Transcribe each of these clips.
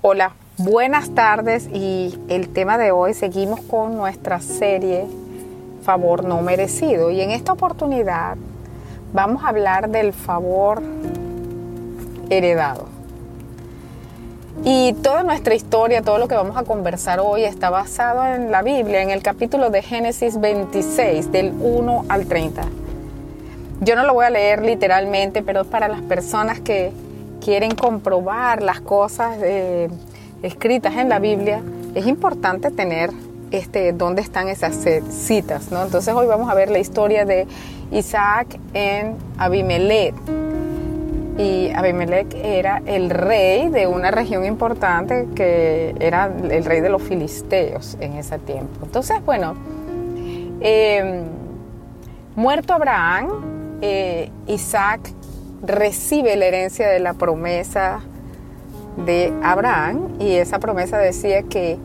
Hola, buenas tardes y el tema de hoy seguimos con nuestra serie Favor no merecido y en esta oportunidad vamos a hablar del favor heredado. Y toda nuestra historia, todo lo que vamos a conversar hoy está basado en la Biblia, en el capítulo de Génesis 26, del 1 al 30. Yo no lo voy a leer literalmente, pero es para las personas que quieren comprobar las cosas eh, escritas en la Biblia, es importante tener este, dónde están esas citas. ¿no? Entonces hoy vamos a ver la historia de Isaac en Abimelech. Y Abimelech era el rey de una región importante que era el rey de los filisteos en ese tiempo. Entonces, bueno, em, muerto Abraham, eh, Isaac recibe la herencia de la promesa de Abraham y esa promesa decía que,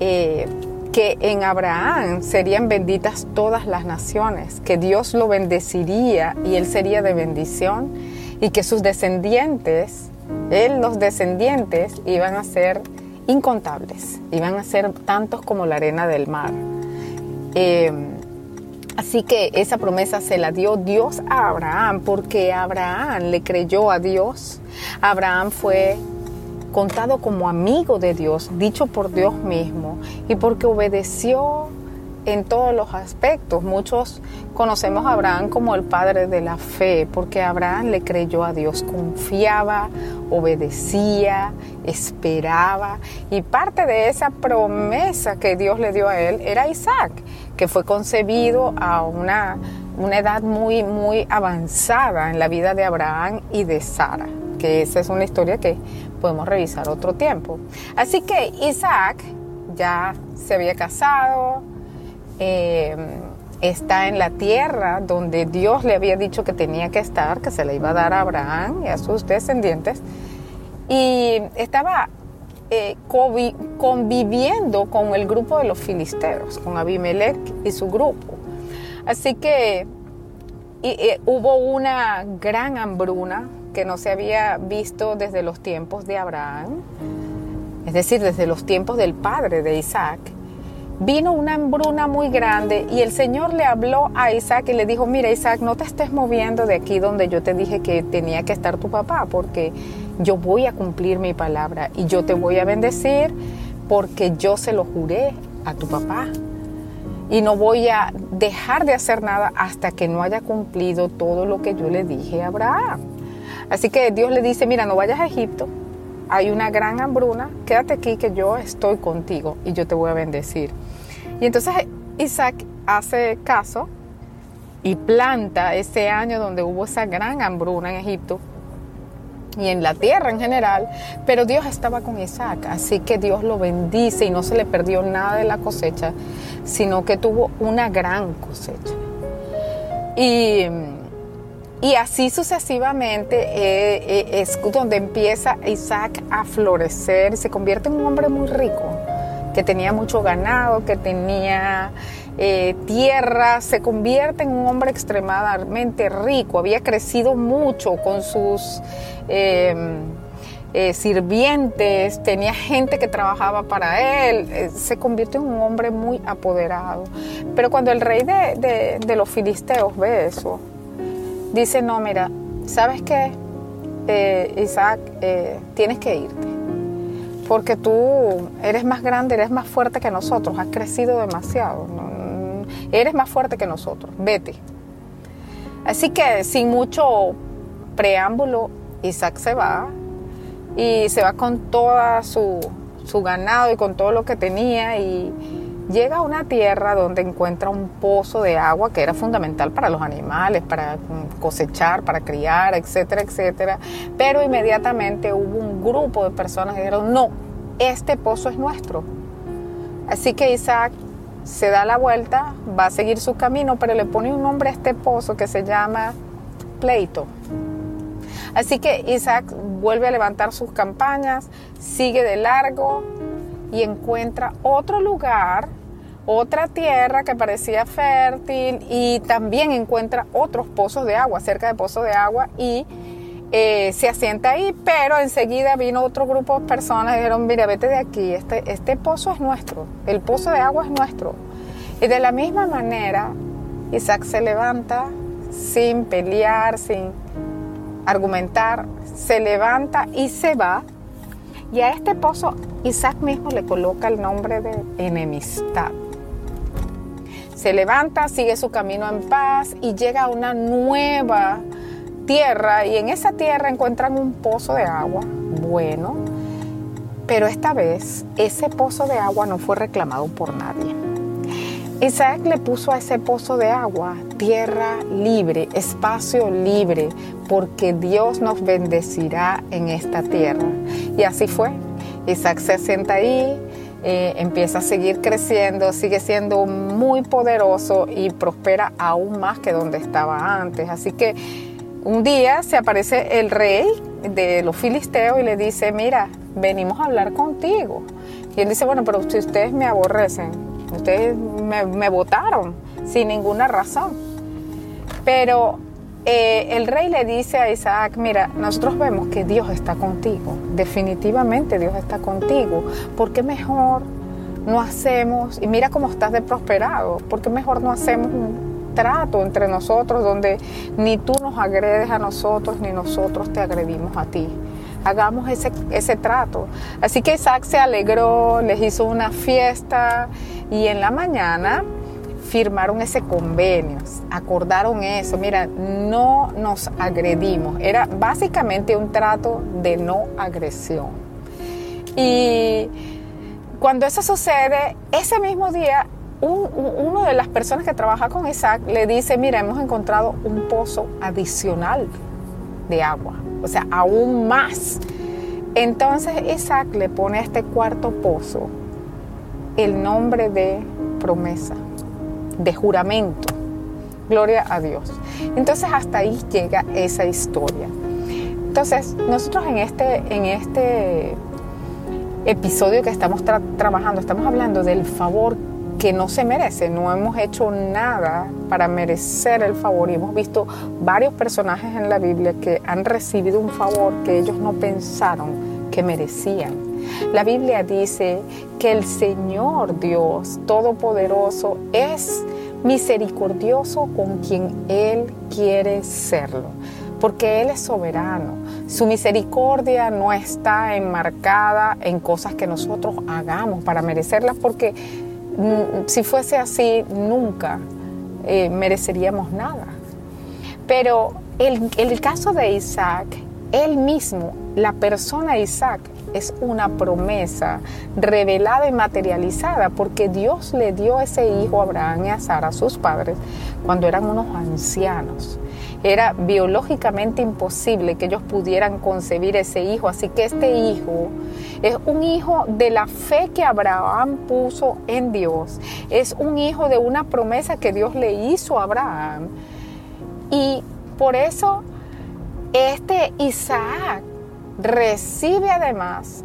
eh, que en Abraham serían benditas todas las naciones, que Dios lo bendeciría y él sería de bendición y que sus descendientes, él los descendientes iban a ser incontables, iban a ser tantos como la arena del mar. Eh, Así que esa promesa se la dio Dios a Abraham porque Abraham le creyó a Dios. Abraham fue contado como amigo de Dios, dicho por Dios mismo, y porque obedeció en todos los aspectos. Muchos conocemos a Abraham como el padre de la fe, porque Abraham le creyó a Dios, confiaba, obedecía, esperaba, y parte de esa promesa que Dios le dio a él era Isaac que fue concebido a una, una edad muy, muy avanzada en la vida de Abraham y de Sara, que esa es una historia que podemos revisar otro tiempo. Así que Isaac ya se había casado, eh, está en la tierra donde Dios le había dicho que tenía que estar, que se le iba a dar a Abraham y a sus descendientes, y estaba eh, conviviendo con el grupo de los filisteos, con Abimelech y su grupo. Así que hubo una gran hambruna que no se había visto desde los tiempos de Abraham, es decir, desde los tiempos del padre de Isaac. Vino una hambruna muy grande y el Señor le habló a Isaac y le dijo, mira Isaac, no te estés moviendo de aquí donde yo te dije que tenía que estar tu papá, porque yo voy a cumplir mi palabra y yo te voy a bendecir porque yo se lo juré a tu papá. Y no voy a dejar de hacer nada hasta que no haya cumplido todo lo que yo le dije a Abraham. Así que Dios le dice, mira, no vayas a Egipto, hay una gran hambruna, quédate aquí que yo estoy contigo y yo te voy a bendecir. Y entonces Isaac hace caso y planta ese año donde hubo esa gran hambruna en Egipto y en la tierra en general, pero Dios estaba con Isaac, así que Dios lo bendice y no se le perdió nada de la cosecha, sino que tuvo una gran cosecha. Y, y así sucesivamente eh, eh, es donde empieza Isaac a florecer se convierte en un hombre muy rico, que tenía mucho ganado, que tenía eh, tierra, se convierte en un hombre extremadamente rico, había crecido mucho con sus em, sirvientes, tenía gente que trabajaba para él, se convierte en un hombre muy apoderado. Pero cuando el rey de los filisteos ve eso, dice, no, mira, ¿sabes qué? Isaac, tienes que irte porque tú eres más grande, eres más fuerte que nosotros, has crecido demasiado. eres más fuerte que nosotros, vete. Así que sin mucho preámbulo, Isaac se va y se va con toda su, su ganado y con todo lo que tenía y llega a una tierra donde encuentra un pozo de agua que era fundamental para los animales, para cosechar, para criar, etcétera, etcétera. Pero inmediatamente hubo un grupo de personas que dijeron, no, este pozo es nuestro. Así que Isaac se da la vuelta, va a seguir su camino, pero le pone un nombre a este pozo que se llama Pleito. Así que Isaac vuelve a levantar sus campañas, sigue de largo y encuentra otro lugar, otra tierra que parecía fértil y también encuentra otros pozos de agua, cerca de pozos de agua y eh, se asienta ahí, pero enseguida vino otro grupo de personas y dijeron, mira, vete de aquí, este, este pozo es nuestro, el pozo de agua es nuestro. Y de la misma manera, Isaac se levanta sin pelear, sin argumentar, se levanta y se va. Y a este pozo Isaac mismo le coloca el nombre de enemistad. Se levanta, sigue su camino en paz y llega a una nueva tierra y en esa tierra encuentran un pozo de agua bueno, pero esta vez ese pozo de agua no fue reclamado por nadie. Isaac le puso a ese pozo de agua tierra libre, espacio libre, porque Dios nos bendecirá en esta tierra. Y así fue. Isaac se sienta ahí, eh, empieza a seguir creciendo, sigue siendo muy poderoso y prospera aún más que donde estaba antes. Así que un día se aparece el rey de los filisteos y le dice, mira, venimos a hablar contigo. Y él dice, bueno, pero si ustedes me aborrecen, ustedes me, votaron sin ninguna razón. Pero eh, el rey le dice a Isaac, mira, nosotros vemos que Dios está contigo, definitivamente Dios está contigo, ¿por qué mejor no hacemos, y mira cómo estás de prosperado, ¿por qué mejor no hacemos un trato entre nosotros donde ni tú nos agredes a nosotros ni nosotros te agredimos a ti. Hagamos ese, ese trato. Así que Isaac se alegró, les hizo una fiesta y en la mañana firmaron ese convenio, acordaron eso, mira, no nos agredimos, era básicamente un trato de no agresión. Y cuando eso sucede, ese mismo día uno de las personas que trabaja con Isaac le dice, mira, hemos encontrado un pozo adicional de agua, o sea, aún más. Entonces Isaac le pone este cuarto pozo el nombre de promesa, de juramento. Gloria a Dios. Entonces hasta ahí llega esa historia. Entonces nosotros en este, en este episodio que estamos trabajando, estamos hablando del favor que no se merece. No hemos hecho nada para merecer el favor y hemos visto varios personajes en la Biblia que han recibido un favor que ellos no pensaron que merecían. La Biblia dice que el Señor Dios Todopoderoso es misericordioso con quien Él quiere serlo, porque Él es soberano. Su misericordia no está enmarcada en cosas que nosotros hagamos para merecerlas, porque Mm, si fuese así, nunca eh, mereceríamos nada. Pero el, el caso de Isaac, él mismo, la persona Isaac, es una promesa revelada y materializada porque Dios le dio ese hijo a Abraham y a Sara, sus padres, cuando eran unos ancianos. Era biológicamente imposible que ellos pudieran concebir ese hijo, así que este hijo es un hijo de la fe que Abraham puso en Dios, es un hijo de una promesa que Dios le hizo a Abraham. Y por eso este Isaac recibe además,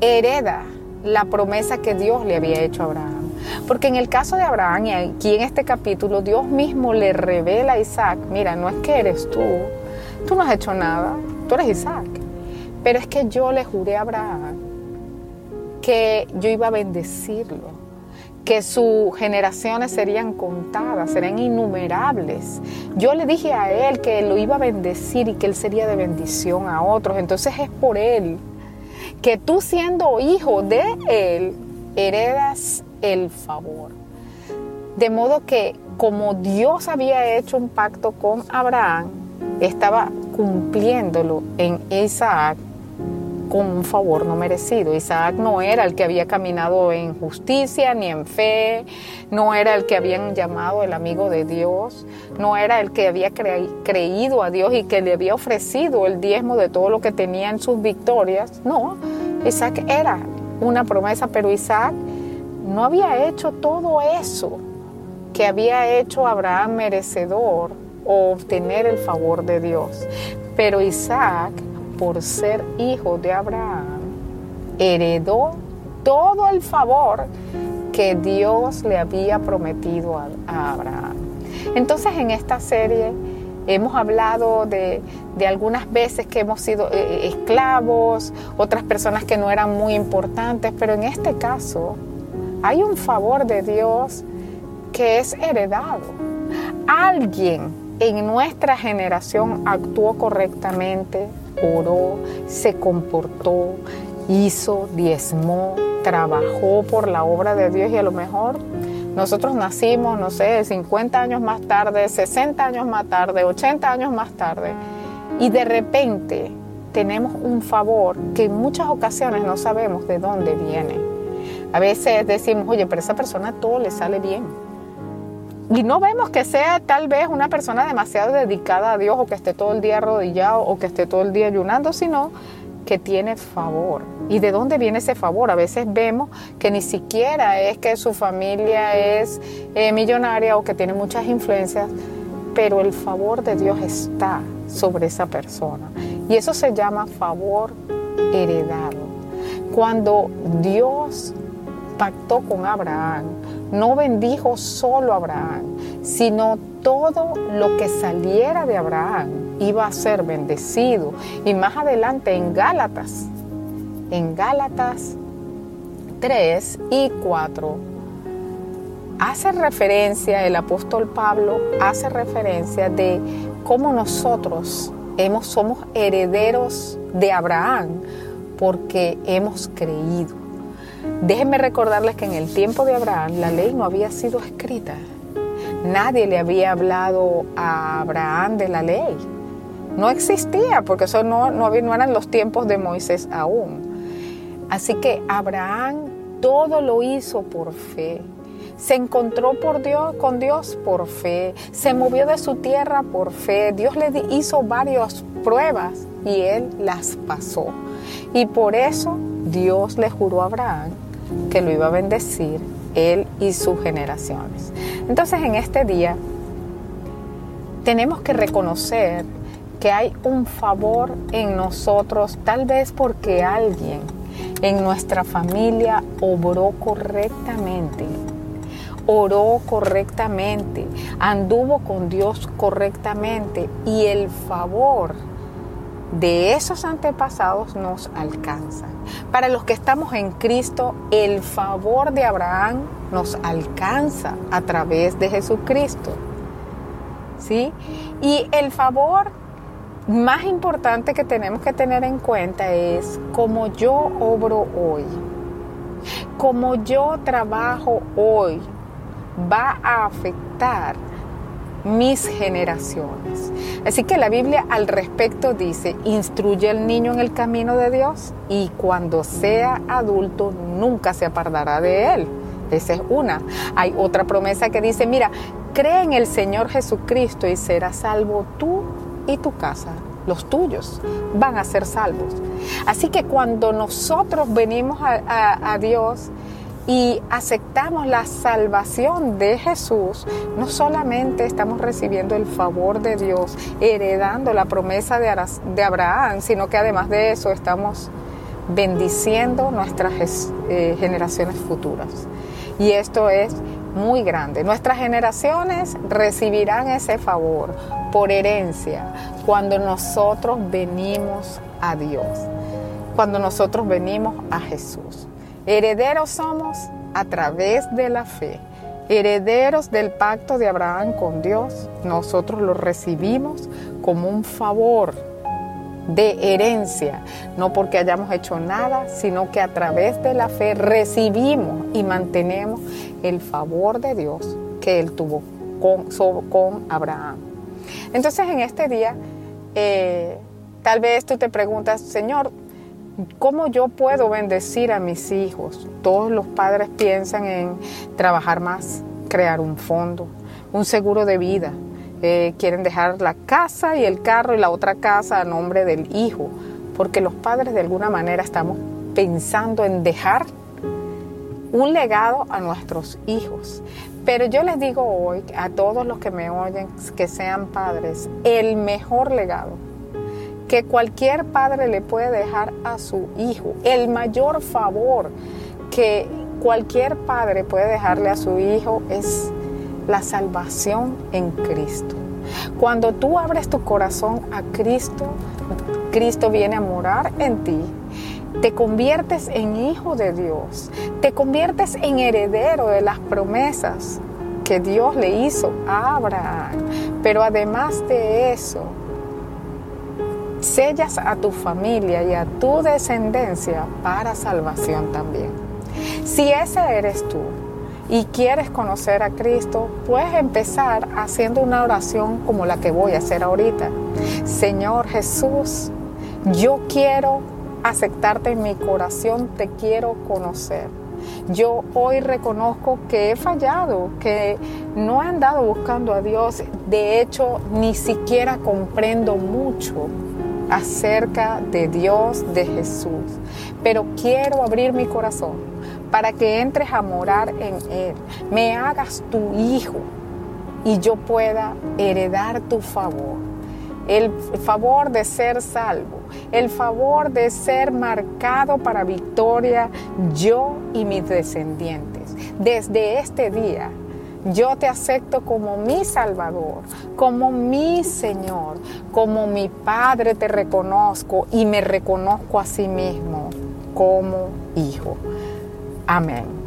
hereda la promesa que Dios le había hecho a Abraham. Porque en el caso de Abraham, y aquí en este capítulo, Dios mismo le revela a Isaac, mira, no es que eres tú, tú no has hecho nada, tú eres Isaac. Pero es que yo le juré a Abraham que yo iba a bendecirlo, que sus generaciones serían contadas, serían innumerables. Yo le dije a él que lo iba a bendecir y que él sería de bendición a otros. Entonces es por él que tú siendo hijo de él, heredas el favor. De modo que como Dios había hecho un pacto con Abraham, estaba cumpliéndolo en Isaac con un favor no merecido. Isaac no era el que había caminado en justicia ni en fe, no era el que habían llamado el amigo de Dios, no era el que había creído a Dios y que le había ofrecido el diezmo de todo lo que tenía en sus victorias. No, Isaac era una promesa, pero Isaac no había hecho todo eso que había hecho Abraham merecedor o obtener el favor de Dios. Pero Isaac por ser hijo de Abraham, heredó todo el favor que Dios le había prometido a, Abraham. Entonces en esta serie hemos hablado de, de algunas veces que hemos sido eh, eh, esclavos, otras personas que no eran muy importantes, pero en este caso hay un favor de Dios que es heredado. Alguien en nuestra generación actuó correctamente, oró, se comportó, hizo, diezmó, trabajó por la obra de Dios y a lo mejor nosotros nacimos, no sé, 50 años más tarde, 60 años más tarde, 80 años más tarde y de repente tenemos un favor que en muchas ocasiones no sabemos de dónde viene. A veces decimos, oye, pero esa persona todo le sale bien. Y no vemos que sea tal vez una persona demasiado dedicada a Dios o que esté todo el día arrodillado o que esté todo el día ayunando, sino que tiene favor. ¿Y de dónde viene ese favor? A veces vemos que ni siquiera es que su familia es eh, millonaria o que tiene muchas influencias, pero el favor de Dios está sobre esa persona. Y eso se llama favor heredado. Cuando Dios pactó con Abraham, no bendijo solo a Abraham, sino todo lo que saliera de Abraham iba a ser bendecido. Y más adelante en Gálatas, en Gálatas 3 y 4, hace referencia, el apóstol Pablo hace referencia de cómo nosotros hemos, somos herederos de Abraham porque hemos creído. Déjenme recordarles que en el tiempo de Abraham la ley no había sido escrita. Nadie le había hablado a Abraham de la ley. No existía porque eso no, no, no eran los tiempos de Moisés aún. Así que Abraham todo lo hizo por fe se encontró por Dios, con Dios por fe, se movió de su tierra por fe. Dios le hizo varias pruebas y él las pasó. Y por eso Dios le juró a Abraham que lo iba a bendecir él y sus generaciones. Entonces en este día tenemos que reconocer que hay un favor en nosotros, tal vez porque alguien en nuestra familia obró correctamente oró correctamente, anduvo con Dios correctamente y el favor de esos antepasados nos alcanza. Para los que estamos en Cristo, el favor de Abraham nos alcanza a través de Jesucristo. ¿Sí? Y el favor más importante que tenemos que tener en cuenta es como yo obro hoy, como yo trabajo hoy, va a afectar mis generaciones. Así que la Biblia al respecto dice, instruye al niño en el camino de Dios y cuando sea adulto nunca se apartará de él. Esa es una. Hay otra promesa que dice, mira, cree en el Señor Jesucristo y serás salvo tú y tu casa. Los tuyos van a ser salvos. Así que cuando nosotros venimos a, a Dios, y aceptamos la salvación de Jesús, no solamente estamos recibiendo el favor de Dios, heredando la promesa de Abraham, sino que además de eso estamos bendiciendo nuestras eh, generaciones futuras. Y esto es muy grande. Nuestras generaciones recibirán ese favor por herencia cuando nosotros venimos a Dios, cuando nosotros venimos a Jesús. Herederos somos a través de la fe. Herederos del pacto de Abraham con Dios, nosotros lo recibimos como un favor de herencia, no porque hayamos hecho nada, sino que a través de la fe recibimos y mantenemos el favor de Dios que Él tuvo con, Abraham. Entonces en este día, eh, tal vez tú te preguntas, Señor, ¿Cómo yo puedo bendecir a mis hijos? Todos los padres piensan en trabajar más, crear un fondo, un seguro de vida. Eh, quieren dejar la casa y el carro y la otra casa a nombre del hijo, porque los padres de alguna manera estamos pensando en dejar un legado a nuestros hijos. Pero yo les digo hoy a todos los que me oyen que sean padres, el mejor legado que cualquier padre le puede dejar a su hijo. El mayor favor que cualquier padre puede dejarle a su hijo es la salvación en Cristo. Cuando tú abres tu corazón a Cristo, Cristo viene a morar en ti. Te conviertes en hijo de Dios. Te conviertes en heredero de las promesas que Dios le hizo a Abraham. Pero además de eso, sellas a tu familia y a tu descendencia para salvación también. Si ese eres tú y quieres conocer a Cristo, puedes empezar haciendo una oración como la que voy a hacer ahorita. Señor Jesús, yo quiero aceptarte en mi corazón, te quiero conocer. Yo hoy reconozco que he fallado, que no he andado buscando a Dios. De hecho, ni siquiera comprendo mucho acerca de Dios, de Jesús. Pero quiero abrir mi corazón para que entres a morar en Él. Me hagas tu hijo y yo pueda heredar tu favor el favor de ser salvo, el favor de ser marcado para victoria yo y mis descendientes. Desde este día yo te acepto como mi Salvador, como mi Señor, como mi Padre te reconozco y me reconozco a sí mismo como hijo. Amén.